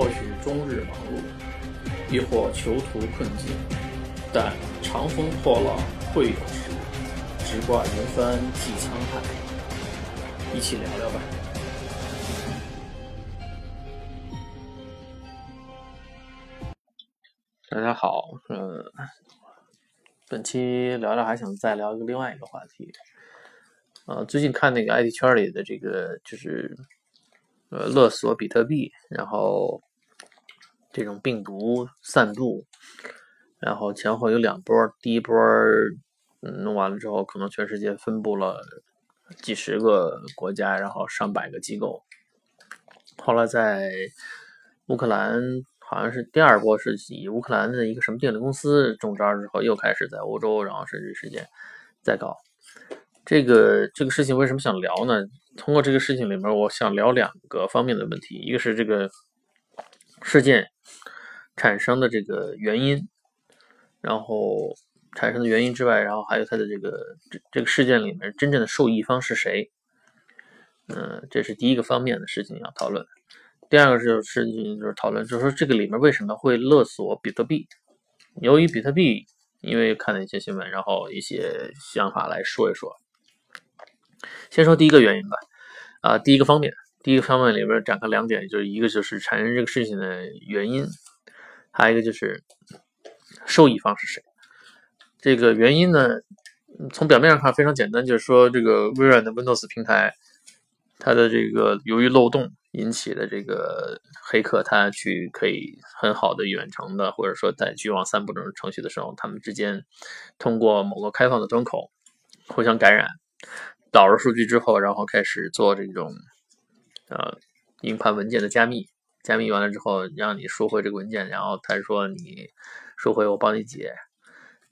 或许终日忙碌，亦或囚徒困境，但长风破浪会有时，直挂云帆济沧海。一起聊聊吧。大家好，呃，本期聊聊还想再聊一个另外一个话题，呃，最近看那个 IT 圈里的这个就是呃勒索比特币，然后这种病毒散布，然后前后有两波，第一波嗯弄完了之后，可能全世界分布了几十个国家，然后上百个机构，后来在乌克兰。好像是第二波是以乌克兰的一个什么电力公司中招之后，又开始在欧洲，然后甚至世界再搞这个这个事情。为什么想聊呢？通过这个事情里面，我想聊两个方面的问题，一个是这个事件产生的这个原因，然后产生的原因之外，然后还有它的这个这这个事件里面真正的受益方是谁？嗯，这是第一个方面的事情要讨论。第二个就是就是讨论，就是说这个里面为什么会勒索比特币？由于比特币，因为看了一些新闻，然后一些想法来说一说。先说第一个原因吧，啊，第一个方面，第一个方面里边展开两点，就是一个就是产生这个事情的原因，还有一个就是受益方是谁。这个原因呢，从表面上看非常简单，就是说这个微软的 Windows 平台，它的这个由于漏洞。引起的这个黑客，他去可以很好的远程的，或者说在局网散布这种程序的时候，他们之间通过某个开放的端口互相感染，导入数据之后，然后开始做这种呃硬盘文件的加密，加密完了之后，让你收回这个文件，然后他说你收回，我帮你解。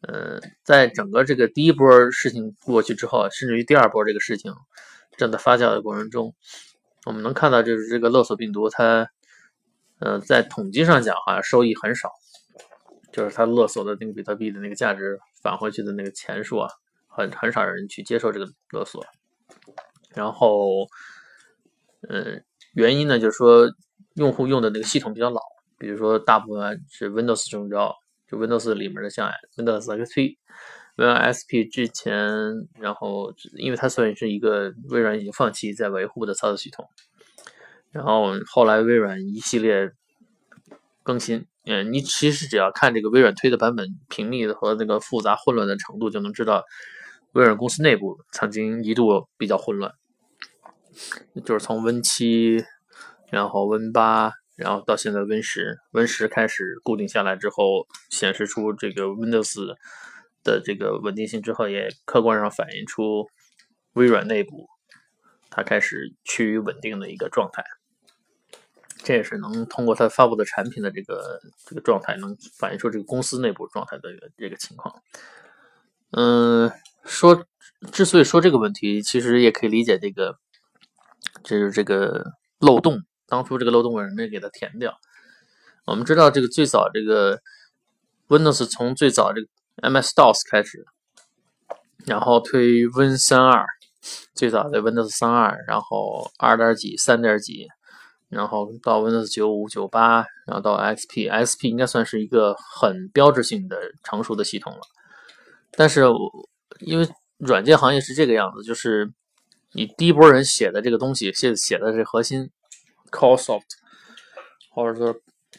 嗯，在整个这个第一波事情过去之后，甚至于第二波这个事情正在发酵的过程中。我们能看到，就是这个勒索病毒，它，呃，在统计上讲，好像收益很少，就是它勒索的那个比特币的那个价值返回去的那个钱数啊，很很少人去接受这个勒索。然后，嗯，原因呢，就是说用户用的那个系统比较老，比如说大部分是 Windows 中招，就 Windows 里面的像 Windows XP。微软 SP 之前，然后因为它算是一个微软已经放弃在维护的操作系统，然后后来微软一系列更新，嗯，你其实只要看这个微软推的版本频率和那个复杂混乱的程度，就能知道微软公司内部曾经一度比较混乱，就是从 Win 七，然后 Win 八，然后到现在 Win 十，Win 十开始固定下来之后，显示出这个 Windows。的这个稳定性之后，也客观上反映出微软内部它开始趋于稳定的一个状态。这也是能通过它发布的产品的这个这个状态，能反映出这个公司内部状态的这个情况。嗯，说之所以说这个问题，其实也可以理解这个，就是这个漏洞。当初这个漏洞为什么没给它填掉？我们知道，这个最早这个 Windows 从最早这个 MS DOS 开始，然后推 Win 三二，最早的 Windows 三二，然后二点几、三点几，然后到 Windows 九五、九八，然后到 XP，XP 应该算是一个很标志性的成熟的系统了。但是因为软件行业是这个样子，就是你第一波人写的这个东西，写写的是核心 Core Soft，或者说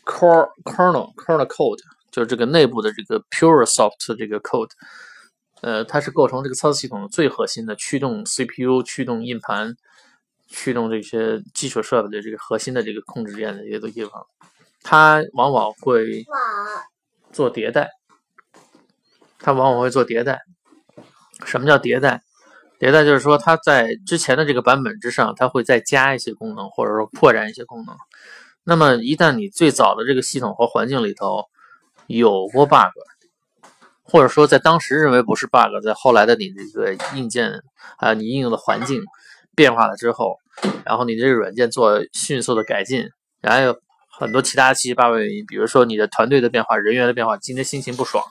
Core Kernel Kernel Code。就是这个内部的这个 PureSoft 这个 code，呃，它是构成这个操作系统最核心的驱动 CPU、驱动硬盘、驱动这些基础设备的这个核心的这个控制键的一些地方。它往往会做迭代，它往往会做迭代。什么叫迭代？迭代就是说它在之前的这个版本之上，它会再加一些功能，或者说扩展一些功能。那么一旦你最早的这个系统和环境里头，有过 bug，或者说在当时认为不是 bug，在后来的你这个硬件还有你应用的环境变化了之后，然后你这个软件做迅速的改进，然后有很多其他七七八八原因，比如说你的团队的变化、人员的变化，今天心情不爽。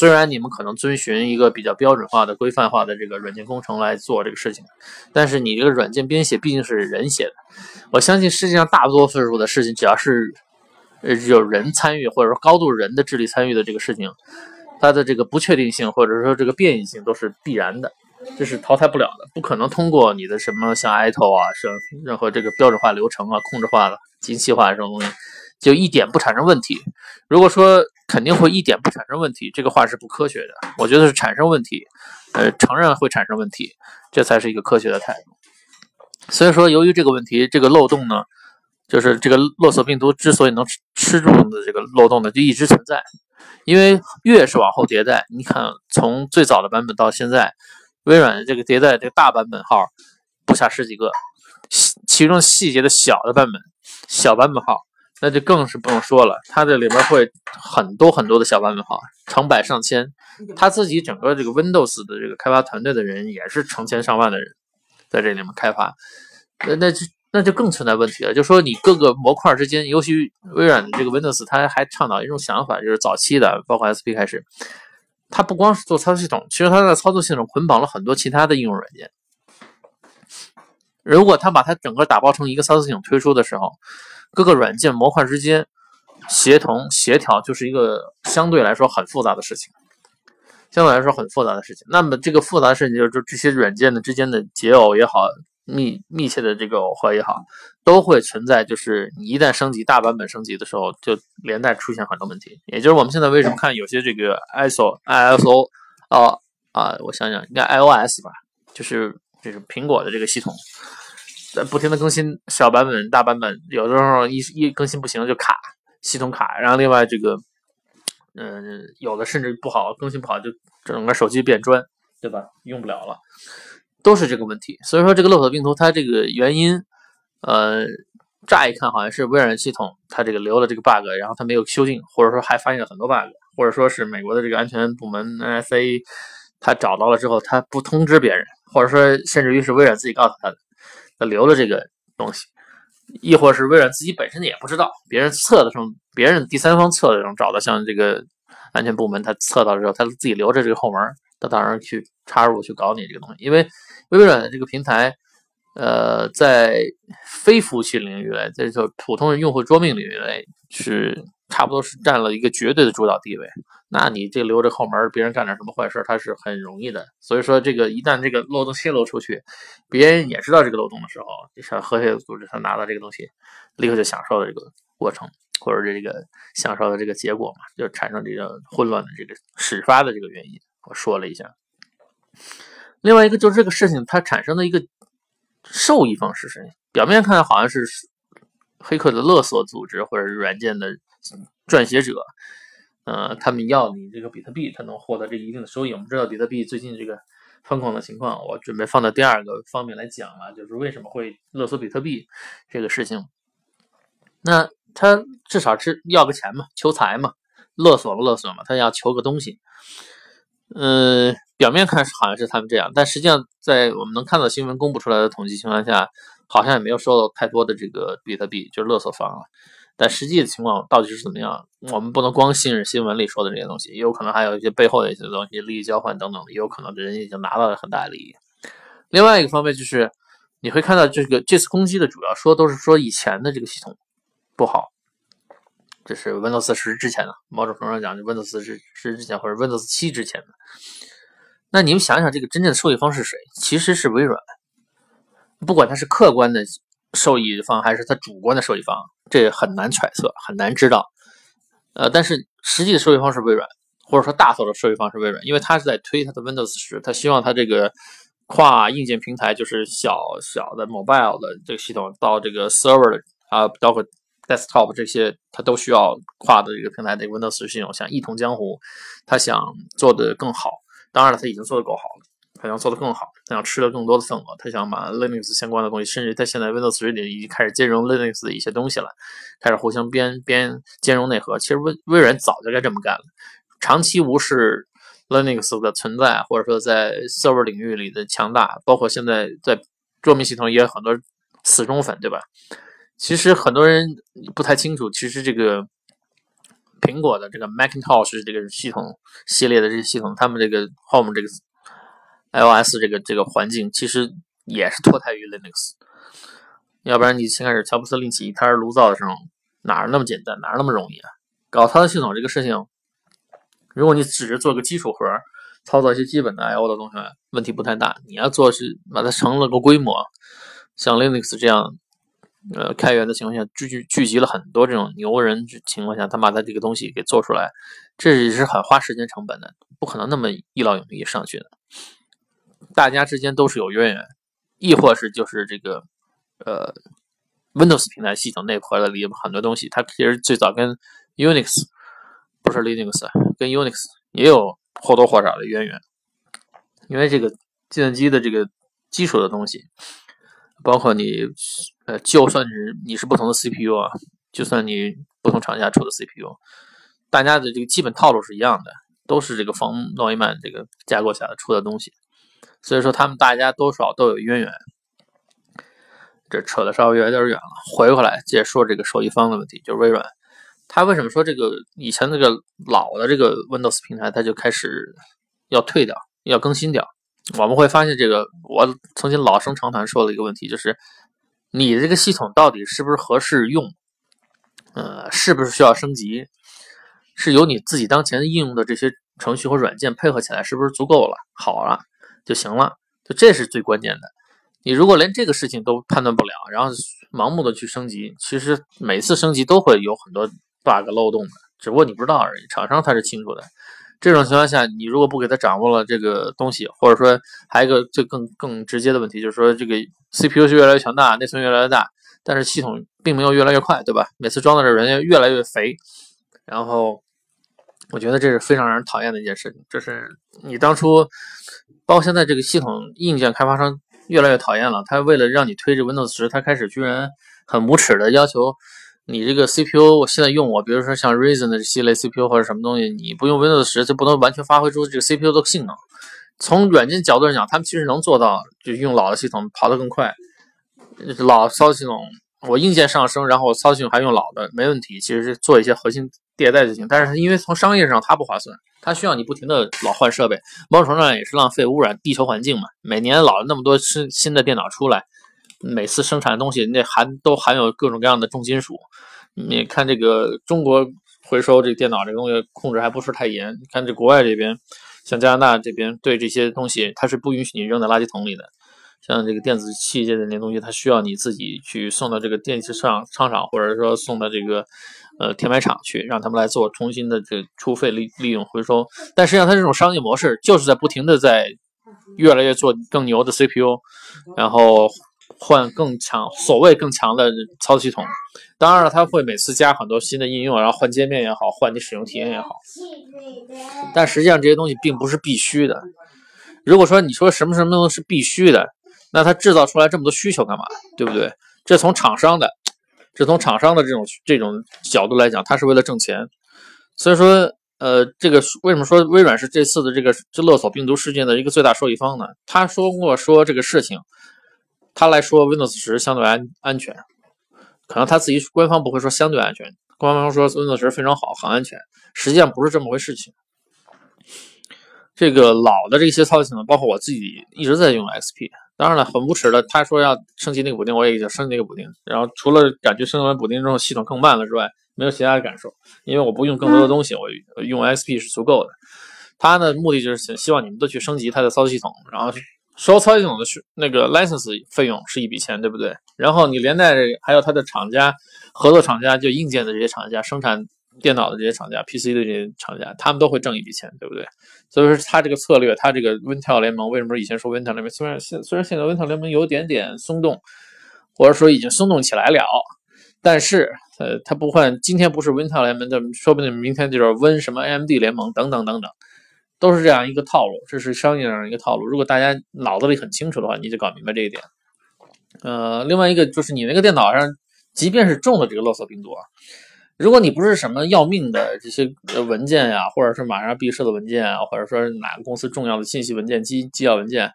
虽然你们可能遵循一个比较标准化的、规范化的这个软件工程来做这个事情，但是你这个软件编写毕竟是人写的。我相信世界上大多数的事情，只要是有人参与或者说高度人的智力参与的这个事情，它的这个不确定性或者说这个变异性都是必然的，这是淘汰不了的，不可能通过你的什么像 ITO 啊，是任何这个标准化流程啊、控制化的精细化这种东西，就一点不产生问题。如果说肯定会一点不产生问题，这个话是不科学的。我觉得是产生问题，呃，承认会产生问题，这才是一个科学的态度。所以说，由于这个问题，这个漏洞呢，就是这个勒索病毒之所以能吃吃住的这个漏洞呢，就一直存在。因为越是往后迭代，你看从最早的版本到现在，微软这个迭代这个大版本号不下十几个，其中细节的小的版本、小版本号，那就更是不用说了。它这里边会很多很多的小版本号，成百上千。他自己整个这个 Windows 的这个开发团队的人也是成千上万的人在这里面开发，那那就。那就更存在问题了，就说你各个模块之间，尤其微软的这个 Windows，它还倡导一种想法，就是早期的，包括 SP 开始，它不光是做操作系统，其实它在操作系统捆绑了很多其他的应用软件。如果它把它整个打包成一个操作系统推出的时候，各个软件模块之间协同协调就是一个相对来说很复杂的事情，相对来说很复杂的事情。那么这个复杂的事情就是这些软件的之间的解耦也好。密密切的这个耦合也好，都会存在。就是你一旦升级大版本升级的时候，就连带出现很多问题。也就是我们现在为什么看有些这个 ISO、ISO 啊啊，我想想，应该 iOS 吧，就是这是苹果的这个系统，在不停的更新小版本、大版本，有的时候一一更新不行就卡，系统卡。然后另外这个，嗯，有的甚至不好更新不好就整个手机变砖，对吧？用不了了。都是这个问题，所以说这个勒索病毒它这个原因，呃，乍一看好像是微软系统它这个留了这个 bug，然后它没有修订，或者说还发现了很多 bug，或者说是美国的这个安全部门 NSA 它找到了之后它不通知别人，或者说甚至于是微软自己告诉他的，他留了这个东西，亦或是微软自己本身也不知道，别人测的时候，别人第三方测的时候找的，像这个安全部门他测到之后，他自己留着这个后门，他当然去插入去搞你这个东西，因为。微软的这个平台，呃，在非服务器领域内，在就普通的用户桌面领域内，是差不多是占了一个绝对的主导地位。那你这留着后门，别人干点什么坏事，他是很容易的。所以说，这个一旦这个漏洞泄露出去，别人也知道这个漏洞的时候，像和谐组织，他拿到这个东西，立刻就享受了这个过程，或者这个享受的这个结果嘛，就产生这个混乱的这个始发的这个原因。我说了一下。另外一个就是这个事情它产生的一个受益方是谁？表面看好像是黑客的勒索组织或者软件的撰写者，呃，他们要你这个比特币，他能获得这一定的收益。我们知道比特币最近这个疯狂的情况，我准备放到第二个方面来讲了，就是为什么会勒索比特币这个事情。那他至少是要个钱嘛，求财嘛，勒索勒索嘛，他要求个东西，嗯。表面看是好像是他们这样，但实际上在我们能看到新闻公布出来的统计情况下，好像也没有收到太多的这个比特币，就是勒索方啊。但实际的情况到底是怎么样，我们不能光信任新闻里说的这些东西，也有可能还有一些背后的一些东西，利益交换等等，也有可能人已经拿到了很大的利益。另外一个方面就是你会看到这个这次攻击的主要说都是说以前的这个系统不好，这是 Windows 十之前的，某种程度上讲就 Windows 十十之前或者 Windows 七之前的。那你们想想，这个真正的受益方是谁？其实是微软。不管他是客观的受益方，还是他主观的受益方，这很难揣测，很难知道。呃，但是实际的受益方是微软，或者说大头的受益方是微软，因为他是在推他的 Windows 十，他希望他这个跨硬件平台，就是小小的 mobile 的这个系统到这个 server 的啊，包括 desktop 这些，他都需要跨的这个平台的 Windows 系统，想一统江湖，他想做的更好。当然了，他已经做得够好了，他想做得更好，他想吃了更多的份额，他想把 Linux 相关的东西，甚至他现在 Windows 十里已经开始兼容 Linux 的一些东西了，开始互相编编兼容内核。其实微微软早就该这么干了，长期无视 Linux 的存在，或者说在 server 领域里的强大，包括现在在桌面系统也有很多死忠粉，对吧？其实很多人不太清楚，其实这个。苹果的这个 Macintosh 这个系统系列的这些系统，他们这个 Home 这个 iOS 这个这个环境其实也是脱胎于 Linux。要不然你先开始乔布斯另起一摊炉灶的时候，哪那么简单，哪那么容易啊？搞操作系统这个事情，如果你只是做个基础盒，操作一些基本的 I/O 的东西，问题不太大。你要做是把它成了个规模，像 Linux 这样，呃，开源的情况下聚聚聚集了很多这种牛人情况下，他把他这个东西给做出来，这也是很花时间成本的，不可能那么一劳永逸上去的。大家之间都是有渊源，亦或是就是这个，呃，Windows 平台系统内核的里很多东西，它其实最早跟 Unix 不是 Linux，跟 Unix 也有或多或少的渊源。因为这个计算机的这个基础的东西，包括你，呃，就算是你是不同的 CPU 啊，就算你不同厂家出的 CPU，大家的这个基本套路是一样的，都是这个冯诺依曼这个架构下的出的东西。所以说，他们大家多少都有渊源。这扯的稍微有点远了，回过来接着说这个受益方的问题，就是微软。他为什么说这个以前那个老的这个 Windows 平台，它就开始要退掉，要更新掉？我们会发现，这个我曾经老生常谈说的一个问题，就是你这个系统到底是不是合适用？呃，是不是需要升级？是由你自己当前应用的这些程序和软件配合起来，是不是足够了？好了。就行了，就这是最关键的。你如果连这个事情都判断不了，然后盲目的去升级，其实每次升级都会有很多 bug 漏洞的，只不过你不知道而已。厂商他是清楚的。这种情况下，你如果不给他掌握了这个东西，或者说还有一个最更更直接的问题，就是说这个 CPU 是越来越强大，内存越来越大，但是系统并没有越来越快，对吧？每次装的人员越来越肥，然后我觉得这是非常让人讨厌的一件事情，就是你当初。包括现在这个系统硬件开发商越来越讨厌了，他为了让你推这 Windows 十，他开始居然很无耻的要求你这个 CPU，我现在用我，比如说像 Reason 的系列 CPU 或者什么东西，你不用 Windows 十就不能完全发挥出这个 CPU 的性能。从软件角度上讲，他们其实能做到，就用老的系统跑得更快。老操作系统我硬件上升，然后操作系统还用老的，没问题，其实是做一些核心迭代就行。但是因为从商业上它不划算。它需要你不停的老换设备，某种程度上也是浪费污染地球环境嘛。每年老那么多新新的电脑出来，每次生产的东西那含都含有各种各样的重金属。你看这个中国回收这电脑这个东西控制还不是太严，你看这国外这边，像加拿大这边对这些东西它是不允许你扔在垃圾桶里的。像这个电子器件的那东西，它需要你自己去送到这个电器商商场，或者说送到这个。呃，填埋场去，让他们来做重新的这出废利利用回收。但实际上，它这种商业模式就是在不停的在越来越做更牛的 CPU，然后换更强所谓更强的操作系统。当然了，它会每次加很多新的应用，然后换界面也好，换你使用体验也好。但实际上这些东西并不是必须的。如果说你说什么什么东西是必须的，那它制造出来这么多需求干嘛？对不对？这从厂商的。这从厂商的这种这种角度来讲，他是为了挣钱，所以说，呃，这个为什么说微软是这次的这个这勒索病毒事件的一个最大受益方呢？他说过说这个事情，他来说 Windows 十相对安安全，可能他自己官方不会说相对安全，官方说 Windows 十非常好，很安全，实际上不是这么回事情。这个老的这些操作系统，包括我自己一直在用 XP。当然了，很无耻的，他说要升级那个补丁，我也已经升级那个补丁。然后除了感觉升级完补丁之后系统更慢了之外，没有其他的感受。因为我不用更多的东西，我用 XP 是足够的。他的目的就是想希望你们都去升级他的操作系统，然后收操作系统的那个 license 费用是一笔钱，对不对？然后你连带着还有他的厂家合作厂家，就硬件的这些厂家生产。电脑的这些厂家，PC 的这些厂家，他们都会挣一笔钱，对不对？所以说他这个策略，他这个 Wintel 联盟，为什么以前说 Wintel 联盟？虽然现虽然现在 Wintel 联盟有点点松动，或者说已经松动起来了，但是呃，他不换，今天不是 Wintel 联盟，的，说不定明天就是 Win 什么 AMD 联盟等等等等，都是这样一个套路，这是商业上一个套路。如果大家脑子里很清楚的话，你就搞明白这一点。呃，另外一个就是你那个电脑上，即便是中了这个勒索病毒啊。如果你不是什么要命的这些文件呀，或者是马上闭设的文件啊，或者说哪个公司重要的信息文件、机机要文件，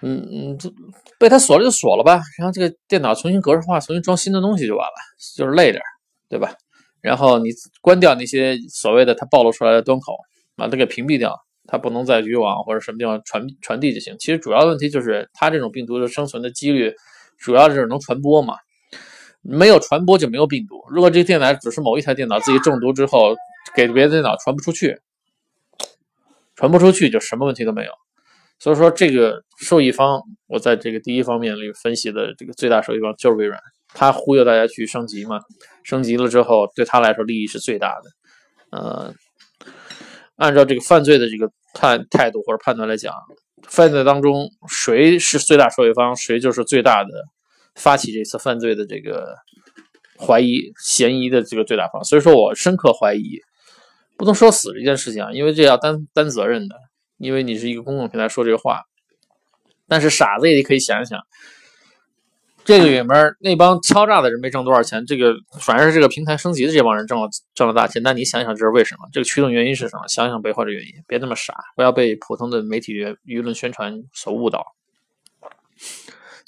嗯嗯，这被他锁了就锁了吧，然后这个电脑重新格式化，重新装新的东西就完了，就是累点，对吧？然后你关掉那些所谓的它暴露出来的端口，把它给屏蔽掉，它不能在局网或者什么地方传传递就行。其实主要问题就是它这种病毒的生存的几率，主要就是能传播嘛。没有传播就没有病毒。如果这电脑只是某一台电脑自己中毒之后，给别的电脑传不出去，传不出去就什么问题都没有。所以说，这个受益方，我在这个第一方面里分析的这个最大受益方就是微软，他忽悠大家去升级嘛，升级了之后对他来说利益是最大的。呃，按照这个犯罪的这个判态度或者判断来讲，犯罪当中谁是最大受益方，谁就是最大的发起这次犯罪的这个怀疑嫌疑的这个最大方。所以说我深刻怀疑，不能说死这件事情啊，因为这要担担责任的。因为你是一个公共平台说这个话，但是傻子也可以想一想，这个里面那帮敲诈的人没挣多少钱，这个反而是这个平台升级的这帮人挣了挣了大钱。那你想想这是为什么？这个驱动原因是什么？想想背后的原因，别那么傻，不要被普通的媒体舆论宣传所误导。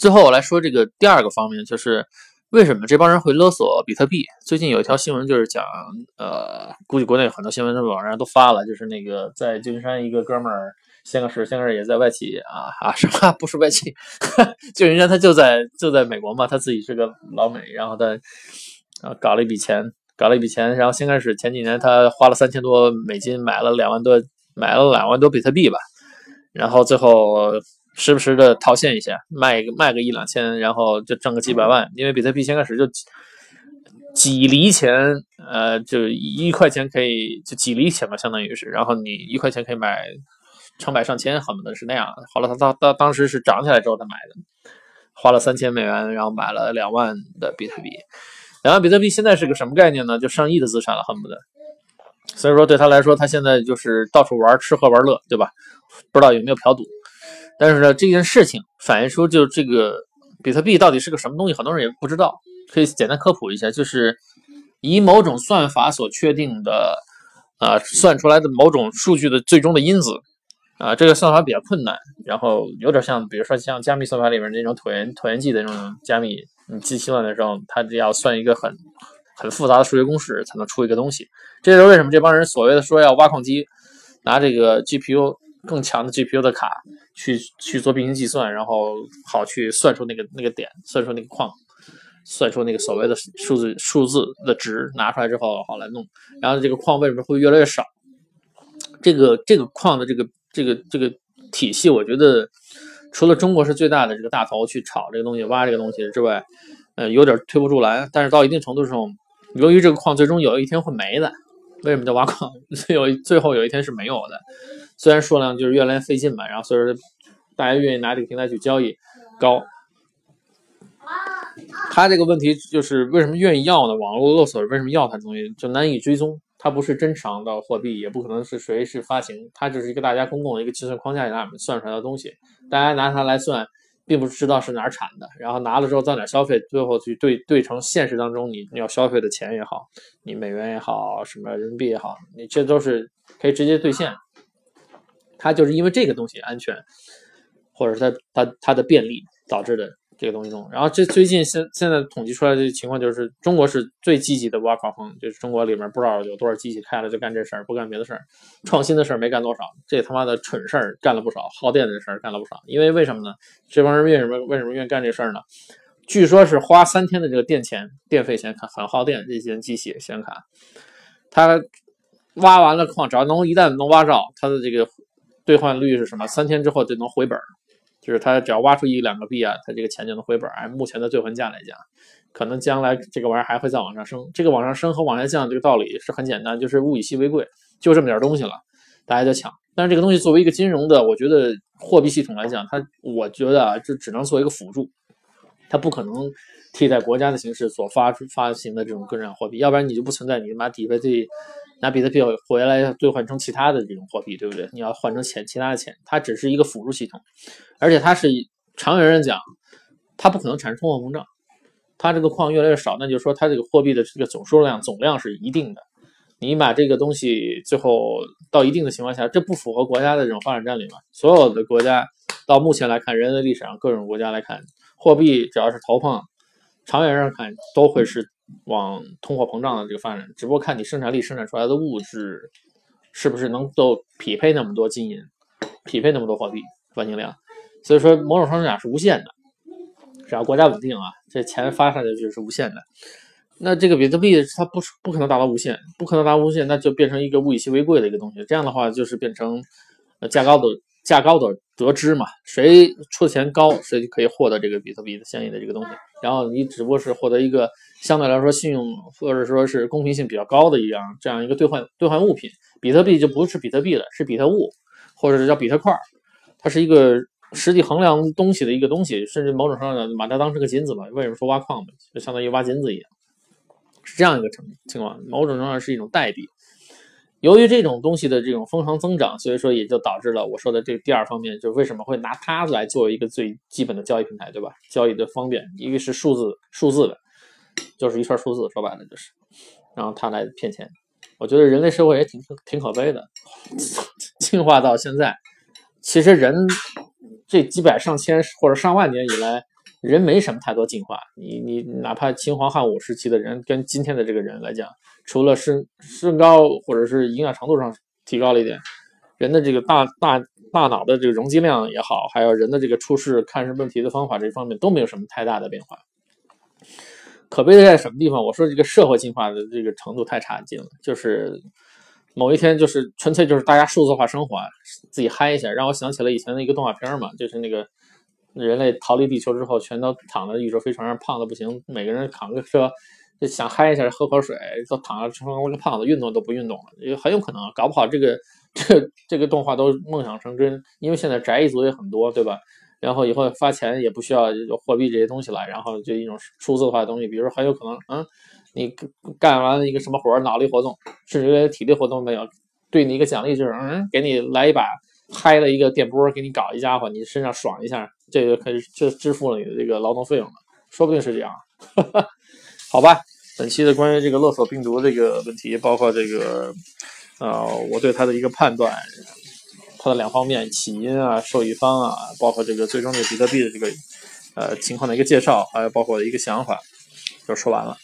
最后我来说这个第二个方面，就是。为什么这帮人会勒索比特币？最近有一条新闻就是讲，呃，估计国内很多新闻的网上都发了，就是那个在旧金山一个哥们儿，先个是先个是也在外企啊啊什么不是外企，旧金山他就在就在美国嘛，他自己是个老美，然后他啊搞了一笔钱，搞了一笔钱，然后先开始前几年他花了三千多美金买了两万多买了两万多比特币吧，然后最后。时不时的套现一下，卖个卖个一两千，然后就挣个几百万。因为比特币先开始就几厘钱，呃，就一块钱可以就几厘钱吧，相当于是。然后你一块钱可以买成百上千，恨不得是那样。后来他当当当时是涨起来之后他买的，花了三千美元，然后买了两万的比特币。两万比特币现在是个什么概念呢？就上亿的资产了，恨不得。所以说对他来说，他现在就是到处玩，吃喝玩乐，对吧？不知道有没有嫖赌。但是呢，这件事情反映出就这个比特币到底是个什么东西，很多人也不知道。可以简单科普一下，就是以某种算法所确定的，啊，算出来的某种数据的最终的因子，啊，这个算法比较困难，然后有点像，比如说像加密算法里面那种椭圆椭圆计的那种加密，你计算的时候，它要算一个很很复杂的数学公式才能出一个东西。这就是为什么这帮人所谓的说要挖矿机，拿这个 GPU 更强的 GPU 的卡。去去做并行计算，然后好去算出那个那个点，算出那个矿，算出那个所谓的数字数字的值，拿出来之后好来弄。然后这个矿为什么会越来越少？这个这个矿的这个这个这个体系，我觉得除了中国是最大的这个大头去炒这个东西、挖这个东西之外，呃，有点推不出来。但是到一定程度时候，由于这个矿最终有一天会没的，为什么叫挖矿？有最后有一天是没有的。虽然数量就是越来越费劲嘛，然后所以说大家愿意拿这个平台去交易高。他这个问题就是为什么愿意要呢？网络勒索为什么要他东西就难以追踪？它不是真偿的货币，也不可能是谁是发行，它只是一个大家公共的一个计算框架下面算出来的东西。大家拿它来算，并不知道是哪儿产的，然后拿了之后在哪儿消费，最后去兑兑成现实当中你要消费的钱也好，你美元也好，什么人民币也好，你这都是可以直接兑现。它就是因为这个东西安全，或者是它它它的便利导致的这个东西中。然后这最近现现在统计出来的情况就是，中国是最积极的挖矿方，就是中国里面不知道有多少机器开了就干这事儿，不干别的事儿，创新的事儿没干多少，这他妈的蠢事儿干了不少，耗电的事儿干了不少。因为为什么呢？这帮人为什么为什么愿意干这事儿呢？据说是花三天的这个电钱电费钱，很耗电，这些机器显卡，它挖完了矿，只要能一旦能挖着它的这个。兑换率是什么？三天之后就能回本就是他只要挖出一两个币啊，他这个钱就能回本按目前的兑换价来讲，可能将来这个玩意儿还会再往上升。这个往上升和往下降这个道理是很简单，就是物以稀为贵，就这么点东西了，大家就抢。但是这个东西作为一个金融的，我觉得货币系统来讲，它我觉得啊，就只能做一个辅助，它不可能替代国家的形式所发出发行的这种个人货币，要不然你就不存在你妈底费这。拿比特币回来兑换成其他的这种货币，对不对？你要换成钱，其他的钱，它只是一个辅助系统，而且它是长远来讲，它不可能产生通货膨胀。它这个矿越来越少，那就是说它这个货币的这个总数量总量是一定的。你把这个东西最后到一定的情况下，这不符合国家的这种发展战略嘛？所有的国家到目前来看，人类历史上各种国家来看，货币只要是投放，长远上看都会是。往通货膨胀的这个发展，只不过看你生产力生产出来的物质是不是能够匹配那么多金银，匹配那么多货币发行量。所以说，某种程度讲是无限的，只要国家稳定啊，这钱发上去就是无限的。那这个比特币它不是不可能达到无限，不可能达到无限，那就变成一个物以稀为贵的一个东西。这样的话就是变成呃价高的价高的得知嘛，谁出的钱高，谁就可以获得这个比特币的相应的这个东西。然后你只不过是获得一个相对来说信用或者说是公平性比较高的一样这样一个兑换兑换物品。比特币就不是比特币了，是比特物，或者是叫比特块，它是一个实际衡量东西的一个东西，甚至某种程度上把它当成个金子吧。为什么说挖矿嘛，就相当于挖金子一样。是这样一个情情况，某种程度上是一种代币。由于这种东西的这种疯狂增长，所以说也就导致了我说的这第二方面，就是为什么会拿它来作为一个最基本的交易平台，对吧？交易的方便，一个是数字数字的，就是一串数字，说白了就是，然后它来骗钱。我觉得人类社会也挺挺可悲的，进化到现在，其实人这几百上千或者上万年以来。人没什么太多进化，你你哪怕秦皇汉武时期的人，跟今天的这个人来讲，除了身身高或者是营养程度上提高了一点，人的这个大大大脑的这个容积量也好，还有人的这个处事看事问题的方法这方面都没有什么太大的变化。可悲的在什么地方？我说这个社会进化的这个程度太差劲了，就是某一天就是纯粹就是大家数字化生活，自己嗨一下，让我想起了以前的一个动画片嘛，就是那个。人类逃离地球之后，全都躺在宇宙飞船上，胖的不行。每个人扛个车，就想嗨一下，喝口水，都躺着成了个胖子，运动都不运动了。也很有可能，搞不好这个这这个动画都梦想成真。因为现在宅一族也很多，对吧？然后以后发钱也不需要有货币这些东西了，然后就一种数字化的东西，比如说很有可能，嗯，你干完一个什么活脑力活动，甚至连体力活动没有，对你一个奖励就是，嗯，给你来一把。拍了一个电波给你搞一家伙，你身上爽一下，这个可以就支付了你的这个劳动费用了，说不定是这样。好吧，本期的关于这个勒索病毒这个问题，包括这个呃，我对它的一个判断，它的两方面起因啊、受益方啊，包括这个最终的比特币的这个呃情况的一个介绍，还有包括一个想法，就说完了。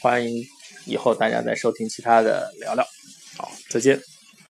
欢迎以后大家再收听其他的聊聊。好，再见。